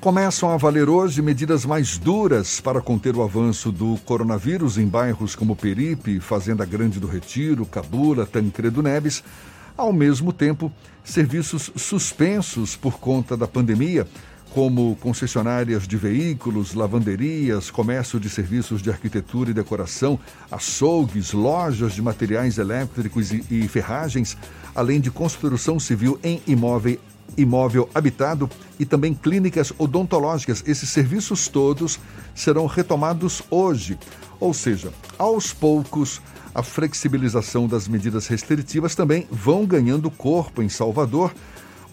Começam a valer hoje medidas mais duras para conter o avanço do coronavírus em bairros como Peripe, Fazenda Grande do Retiro, Cabula, Tancredo Neves. Ao mesmo tempo, serviços suspensos por conta da pandemia, como concessionárias de veículos, lavanderias, comércio de serviços de arquitetura e decoração, açougues, lojas de materiais elétricos e, e ferragens, além de construção civil em imóvel imóvel habitado e também clínicas odontológicas. Esses serviços todos serão retomados hoje. Ou seja, aos poucos, a flexibilização das medidas restritivas também vão ganhando corpo em Salvador,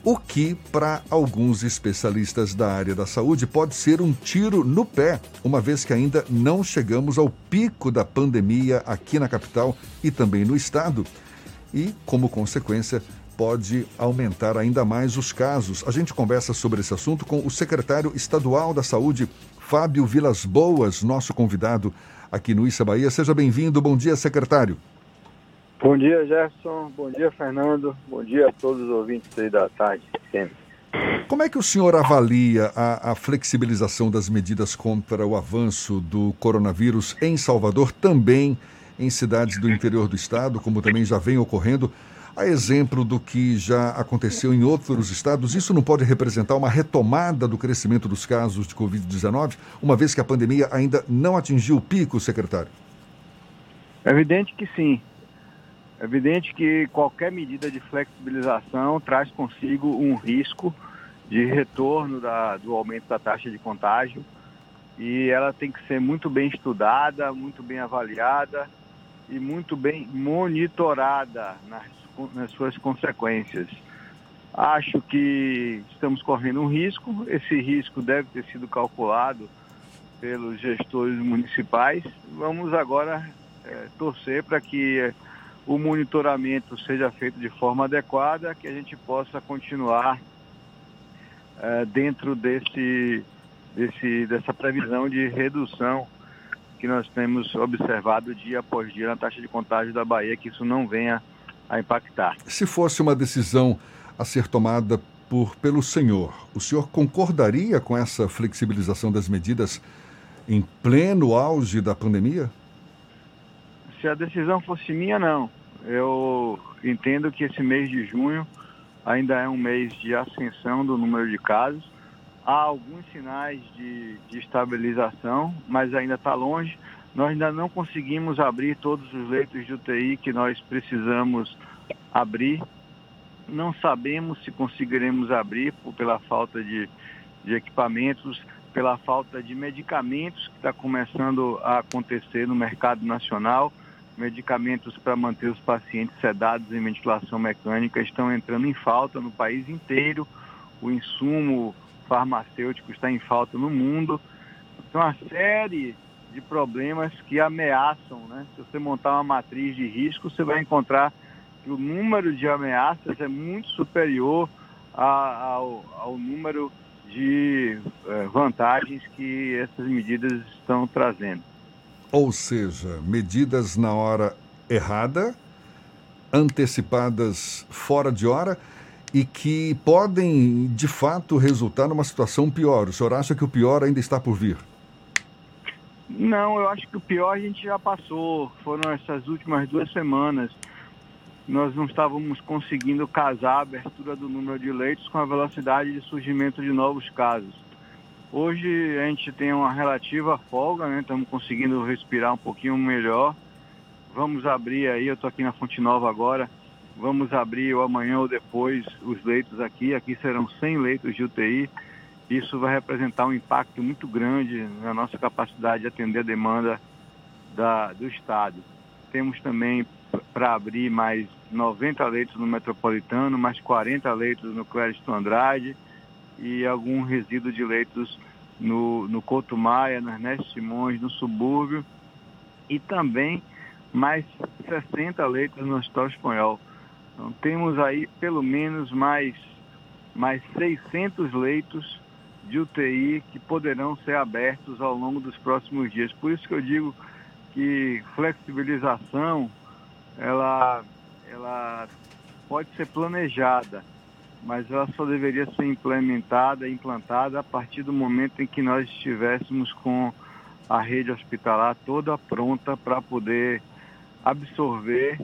o que, para alguns especialistas da área da saúde, pode ser um tiro no pé, uma vez que ainda não chegamos ao pico da pandemia aqui na capital e também no estado. E, como consequência, pode aumentar ainda mais os casos. A gente conversa sobre esse assunto com o secretário estadual da Saúde, Fábio Vilas Boas, nosso convidado aqui no Issa Bahia. Seja bem-vindo. Bom dia, secretário. Bom dia, Gerson. Bom dia, Fernando. Bom dia a todos os ouvintes aí da tarde. Sempre. Como é que o senhor avalia a, a, flexibilização das medidas contra o avanço do coronavírus em Salvador, também em cidades do interior do estado, como também já vem ocorrendo? A exemplo do que já aconteceu em outros estados, isso não pode representar uma retomada do crescimento dos casos de Covid-19, uma vez que a pandemia ainda não atingiu o pico, secretário? É evidente que sim. É evidente que qualquer medida de flexibilização traz consigo um risco de retorno da, do aumento da taxa de contágio e ela tem que ser muito bem estudada, muito bem avaliada e muito bem monitorada nas nas suas consequências. Acho que estamos correndo um risco, esse risco deve ter sido calculado pelos gestores municipais. Vamos agora é, torcer para que o monitoramento seja feito de forma adequada, que a gente possa continuar é, dentro desse, desse, dessa previsão de redução que nós temos observado dia após dia na taxa de contágio da Bahia, que isso não venha a impactar. Se fosse uma decisão a ser tomada por, pelo senhor, o senhor concordaria com essa flexibilização das medidas em pleno auge da pandemia? Se a decisão fosse minha, não. Eu entendo que esse mês de junho ainda é um mês de ascensão do número de casos. Há alguns sinais de, de estabilização, mas ainda está longe. Nós ainda não conseguimos abrir todos os leitos de UTI que nós precisamos abrir. Não sabemos se conseguiremos abrir por, pela falta de, de equipamentos, pela falta de medicamentos que está começando a acontecer no mercado nacional. Medicamentos para manter os pacientes sedados em ventilação mecânica estão entrando em falta no país inteiro. O insumo farmacêutico está em falta no mundo. Então, uma série de problemas que ameaçam, né? Se você montar uma matriz de risco, você vai encontrar que o número de ameaças é muito superior a, ao, ao, número de eh, vantagens que essas medidas estão trazendo. Ou seja, medidas na hora errada, antecipadas fora de hora e que podem, de fato, resultar numa situação pior. O senhor acha que o pior ainda está por vir? Não, eu acho que o pior a gente já passou. Foram essas últimas duas semanas. Nós não estávamos conseguindo casar a abertura do número de leitos com a velocidade de surgimento de novos casos. Hoje a gente tem uma relativa folga, né? Estamos conseguindo respirar um pouquinho melhor. Vamos abrir aí, eu estou aqui na Fonte Nova agora. Vamos abrir ou amanhã ou depois os leitos aqui. Aqui serão 100 leitos de UTI isso vai representar um impacto muito grande na nossa capacidade de atender a demanda da, do Estado. Temos também para abrir mais 90 leitos no Metropolitano, mais 40 leitos no Clériston Andrade e algum resíduo de leitos no, no Couto Maia, no Ernesto Simões, no subúrbio e também mais 60 leitos no Hospital Espanhol. Então temos aí pelo menos mais, mais 600 leitos de UTI que poderão ser abertos ao longo dos próximos dias. Por isso que eu digo que flexibilização ela, ela pode ser planejada, mas ela só deveria ser implementada, implantada a partir do momento em que nós estivéssemos com a rede hospitalar toda pronta para poder absorver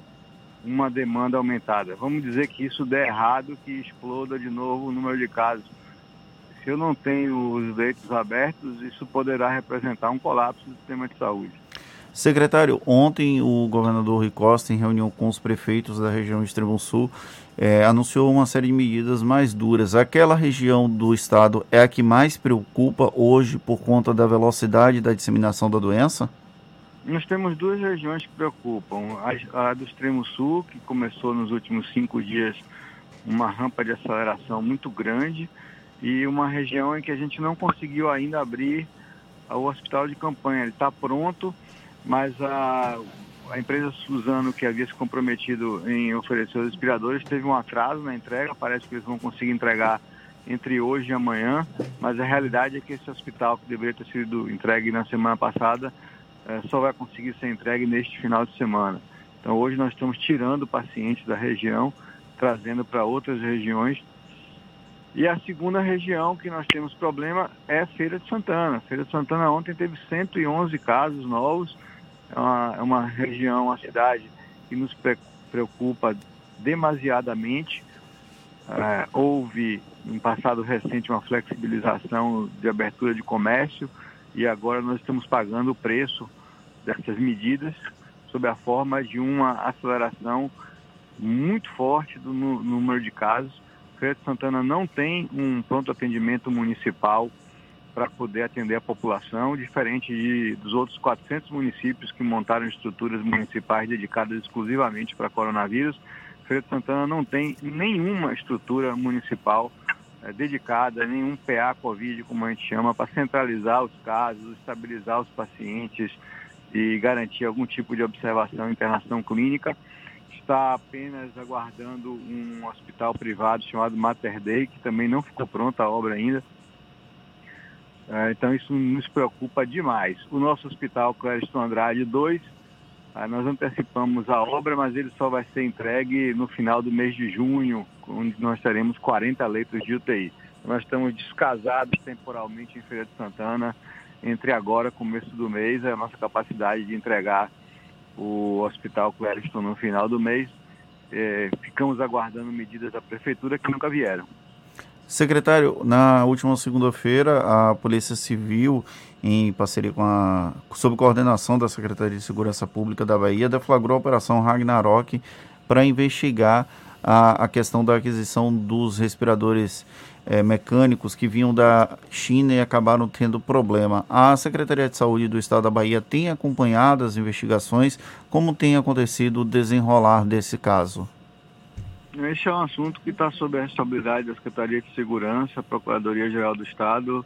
uma demanda aumentada. Vamos dizer que isso der errado, que exploda de novo o número de casos. Se eu não tenho os leitos abertos, isso poderá representar um colapso do sistema de saúde. Secretário, ontem o governador Rui Costa, em reunião com os prefeitos da região Extremo Sul, é, anunciou uma série de medidas mais duras. Aquela região do estado é a que mais preocupa hoje por conta da velocidade da disseminação da doença? Nós temos duas regiões que preocupam. A, a do Extremo Sul, que começou nos últimos cinco dias uma rampa de aceleração muito grande, e uma região em que a gente não conseguiu ainda abrir o hospital de campanha. Ele está pronto, mas a, a empresa Suzano, que havia se comprometido em oferecer os respiradores, teve um atraso na entrega. Parece que eles vão conseguir entregar entre hoje e amanhã, mas a realidade é que esse hospital, que deveria ter sido entregue na semana passada, é, só vai conseguir ser entregue neste final de semana. Então, hoje nós estamos tirando pacientes da região, trazendo para outras regiões. E a segunda região que nós temos problema é Feira de Santana. Feira de Santana ontem teve 111 casos novos é uma, é uma região, uma cidade que nos preocupa demasiadamente. É, houve, em passado recente, uma flexibilização de abertura de comércio e agora nós estamos pagando o preço dessas medidas sob a forma de uma aceleração muito forte do número de casos. De Santana não tem um pronto atendimento municipal para poder atender a população, diferente de, dos outros 400 municípios que montaram estruturas municipais dedicadas exclusivamente para coronavírus. Feira Santana não tem nenhuma estrutura municipal é, dedicada, nenhum PA Covid, como a gente chama, para centralizar os casos, estabilizar os pacientes e garantir algum tipo de observação e internação clínica. Está apenas aguardando um hospital privado chamado Mater Dei, que também não ficou pronta a obra ainda é, então isso nos preocupa demais. O nosso hospital Clériston Andrade 2, é, nós antecipamos a obra, mas ele só vai ser entregue no final do mês de junho, onde nós teremos 40 leitos de UTI. Nós estamos descasados temporalmente em Feira de Santana, entre agora e começo do mês, é a nossa capacidade de entregar o Hospital Clériston no final do mês. É, ficamos aguardando medidas da Prefeitura que nunca vieram. Secretário, na última segunda-feira, a Polícia Civil, em parceria com a. sob coordenação da Secretaria de Segurança Pública da Bahia, deflagrou a Operação Ragnarok para investigar a, a, questão da aquisição dos respiradores é, mecânicos que vinham da China e acabaram tendo problema. A Secretaria de Saúde do Estado da Bahia tem acompanhado as investigações. Como tem acontecido o desenrolar desse caso? Esse é um assunto que está sob a responsabilidade da Secretaria de Segurança, Procuradoria-Geral do Estado,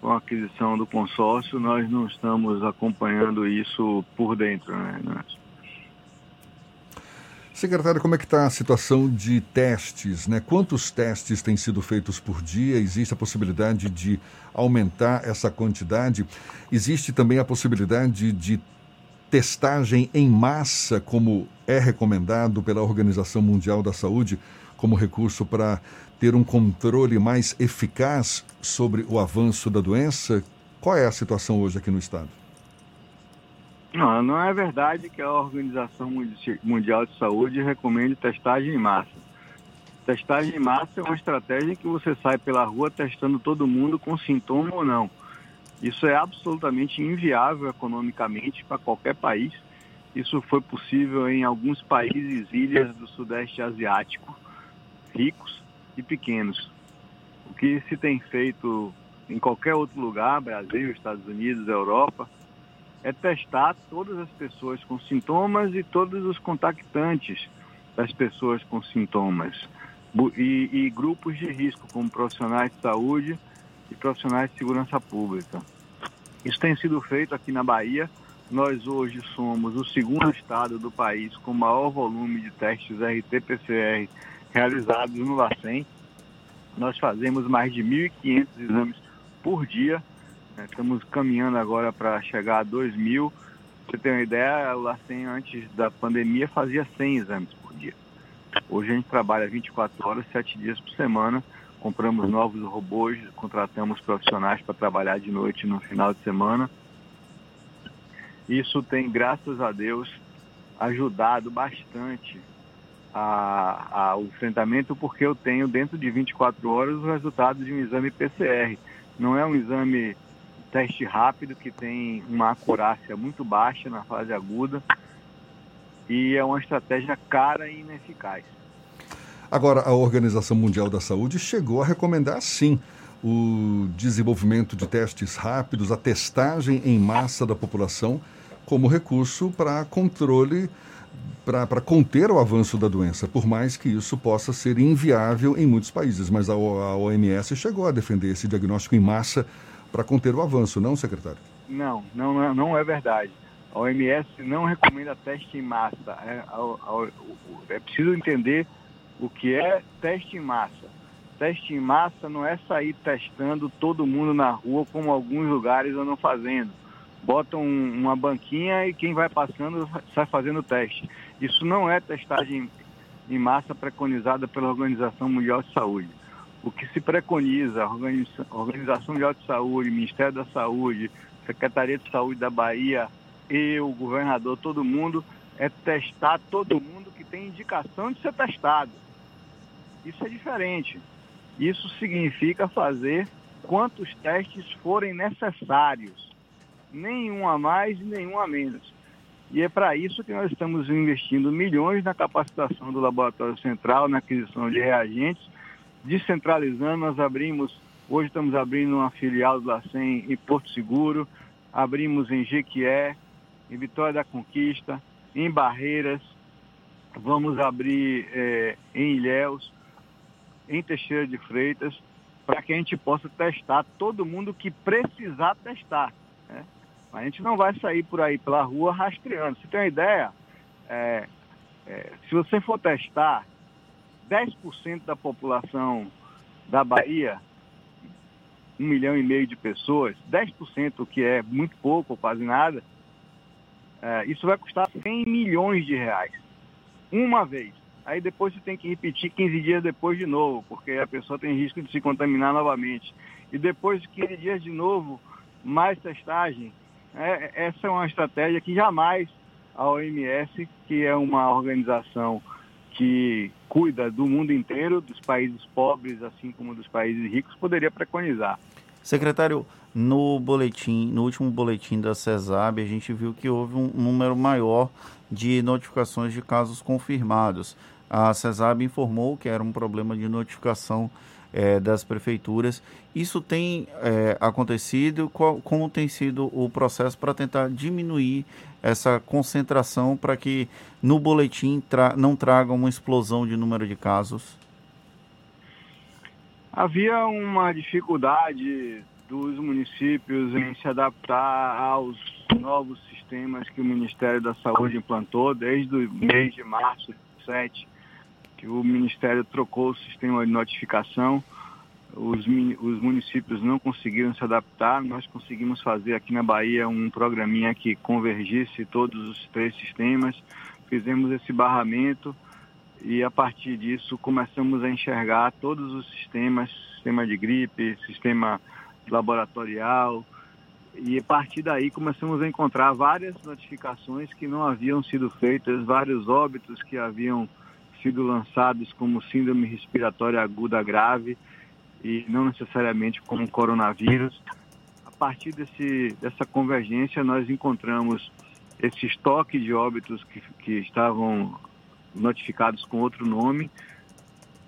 com a aquisição do consórcio. Nós não estamos acompanhando isso por dentro. Né? Secretário, como é que está a situação de testes? Né? Quantos testes têm sido feitos por dia? Existe a possibilidade de aumentar essa quantidade? Existe também a possibilidade de testagem em massa, como é recomendado pela Organização Mundial da Saúde, como recurso para ter um controle mais eficaz sobre o avanço da doença? Qual é a situação hoje aqui no Estado? Não, não é verdade que a Organização Mundial de Saúde recomende testagem em massa. Testagem em massa é uma estratégia que você sai pela rua testando todo mundo com sintoma ou não. Isso é absolutamente inviável economicamente para qualquer país. Isso foi possível em alguns países, ilhas do Sudeste Asiático, ricos e pequenos. O que se tem feito em qualquer outro lugar, Brasil, Estados Unidos, Europa, é testar todas as pessoas com sintomas e todos os contactantes das pessoas com sintomas. E, e grupos de risco, como profissionais de saúde e profissionais de segurança pública. Isso tem sido feito aqui na Bahia. Nós hoje somos o segundo estado do país com maior volume de testes RT-PCR realizados no LACEN. Nós fazemos mais de 1.500 exames por dia. Né? Estamos caminhando agora para chegar a 2.000. Você tem uma ideia, o LACEN antes da pandemia fazia 100 exames por dia. Hoje a gente trabalha 24 horas, 7 dias por semana, compramos novos robôs, contratamos profissionais para trabalhar de noite no final de semana. Isso tem, graças a Deus, ajudado bastante ao enfrentamento, porque eu tenho dentro de 24 horas os resultados de um exame PCR. Não é um exame teste rápido que tem uma acurácia muito baixa na fase aguda e é uma estratégia cara e ineficaz. Agora, a Organização Mundial da Saúde chegou a recomendar, sim, o desenvolvimento de testes rápidos, a testagem em massa da população como recurso para controle, para conter o avanço da doença, por mais que isso possa ser inviável em muitos países. Mas a, a OMS chegou a defender esse diagnóstico em massa para conter o avanço, não, secretário? Não, não, não é verdade. A OMS não recomenda teste em massa. É, é preciso entender o que é teste em massa. Teste em massa não é sair testando todo mundo na rua, como alguns lugares andam fazendo. Botam uma banquinha e quem vai passando sai fazendo teste. Isso não é testagem em massa preconizada pela Organização Mundial de Saúde. O que se preconiza, a Organização Mundial de Saúde, Ministério da Saúde, Secretaria de Saúde da Bahia, eu, governador, todo mundo, é testar todo mundo que tem indicação de ser testado. Isso é diferente. Isso significa fazer quantos testes forem necessários. Nenhum a mais e nenhum a menos. E é para isso que nós estamos investindo milhões na capacitação do Laboratório Central, na aquisição de reagentes, descentralizando. Nós abrimos, hoje estamos abrindo uma filial do LACEN em Porto Seguro, abrimos em Jequié, em Vitória da Conquista, em Barreiras, vamos abrir é, em Ilhéus, em Teixeira de Freitas, para que a gente possa testar todo mundo que precisar testar. Né? A gente não vai sair por aí pela rua rastreando. Você tem uma ideia? É, é, se você for testar 10% da população da Bahia, um milhão e meio de pessoas, 10%, que é muito pouco, quase nada, é, isso vai custar 100 milhões de reais. Uma vez. Aí depois você tem que repetir 15 dias depois de novo, porque a pessoa tem risco de se contaminar novamente. E depois de 15 dias de novo, mais testagem. É, essa é uma estratégia que jamais a OMS, que é uma organização que cuida do mundo inteiro, dos países pobres, assim como dos países ricos, poderia preconizar. Secretário, no boletim, no último boletim da CESAB, a gente viu que houve um número maior de notificações de casos confirmados. A CESAB informou que era um problema de notificação é, das prefeituras. Isso tem é, acontecido? Qual, como tem sido o processo para tentar diminuir essa concentração para que no boletim tra não traga uma explosão de número de casos? Havia uma dificuldade dos municípios em se adaptar aos novos sistemas que o Ministério da Saúde implantou desde o mês de março 7 que o Ministério trocou o sistema de notificação, os, os municípios não conseguiram se adaptar, nós conseguimos fazer aqui na Bahia um programinha que convergisse todos os três sistemas, fizemos esse barramento e a partir disso começamos a enxergar todos os sistemas, sistema de gripe, sistema laboratorial, e a partir daí começamos a encontrar várias notificações que não haviam sido feitas, vários óbitos que haviam sido lançados como síndrome respiratória aguda grave e não necessariamente como coronavírus. A partir desse, dessa convergência, nós encontramos esse estoque de óbitos que, que estavam notificados com outro nome,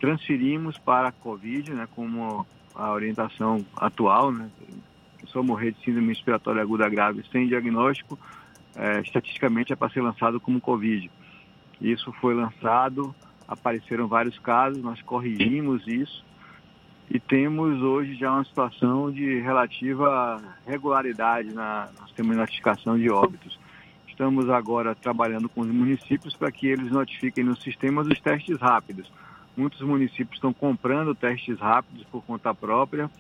transferimos para a Covid, né, como a orientação atual, né, só morrer de síndrome respiratória aguda grave sem diagnóstico, é, estatisticamente é para ser lançado como Covid. Isso foi lançado, apareceram vários casos, nós corrigimos isso e temos hoje já uma situação de relativa regularidade na, sistema de notificação de óbitos. Estamos agora trabalhando com os municípios para que eles notifiquem no sistema os testes rápidos. Muitos municípios estão comprando testes rápidos por conta própria,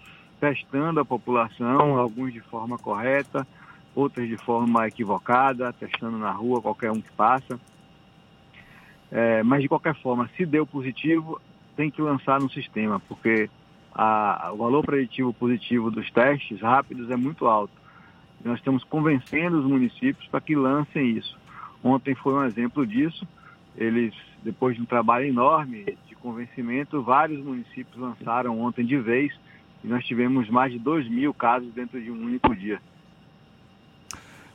testando a população, alguns de forma correta, outros de forma equivocada, testando na rua qualquer um que passa. É, mas de qualquer forma, se deu positivo, tem que lançar no sistema, porque a, o valor preditivo positivo dos testes rápidos é muito alto. Nós estamos convencendo os municípios para que lancem isso. Ontem foi um exemplo disso. Eles, depois de um trabalho enorme de convencimento, vários municípios lançaram ontem de vez e nós tivemos mais de 2 mil casos dentro de um único dia.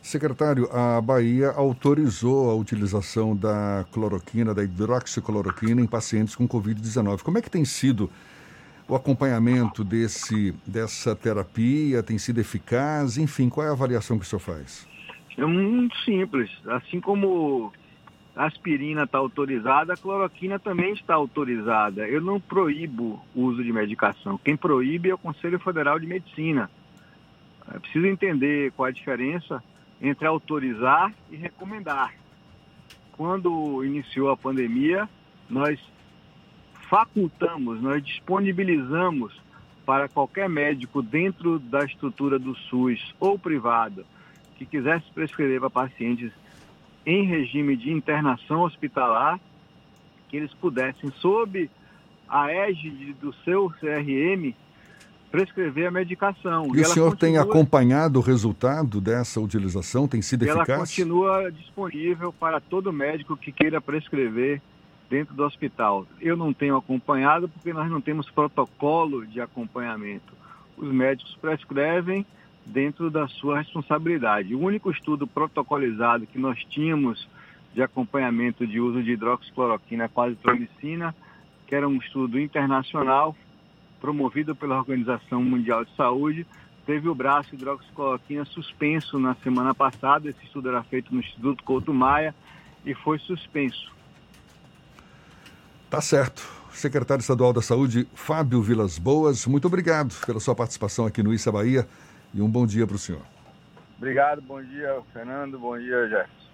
Secretário, a Bahia autorizou a utilização da cloroquina, da hidroxicloroquina em pacientes com Covid-19. Como é que tem sido o acompanhamento desse, dessa terapia? Tem sido eficaz? Enfim, qual é a avaliação que o senhor faz? É muito simples. Assim como a aspirina está autorizada, a cloroquina também está autorizada. Eu não proíbo o uso de medicação. Quem proíbe é o Conselho Federal de Medicina. É preciso entender qual é a diferença entre autorizar e recomendar. Quando iniciou a pandemia, nós facultamos, nós disponibilizamos para qualquer médico dentro da estrutura do SUS ou privada que quisesse prescrever para pacientes em regime de internação hospitalar, que eles pudessem, sob a égide do seu CRM, prescrever a medicação. E, e o senhor continua... tem acompanhado o resultado dessa utilização? Tem sido ela eficaz? Ela continua disponível para todo médico que queira prescrever dentro do hospital. Eu não tenho acompanhado porque nós não temos protocolo de acompanhamento. Os médicos prescrevem dentro da sua responsabilidade. O único estudo protocolizado que nós tínhamos de acompanhamento de uso de hidroxicloroquina com azitromicina, que era um estudo internacional, promovido pela Organização Mundial de Saúde, teve o braço hidroxicloroquina suspenso na semana passada. Esse estudo era feito no Instituto Couto Maia e foi suspenso. Tá certo. Secretário Estadual da Saúde, Fábio Vilas Boas, muito obrigado pela sua participação aqui no Issa Bahia e um bom dia para o senhor. Obrigado, bom dia, Fernando, bom dia, Jefferson.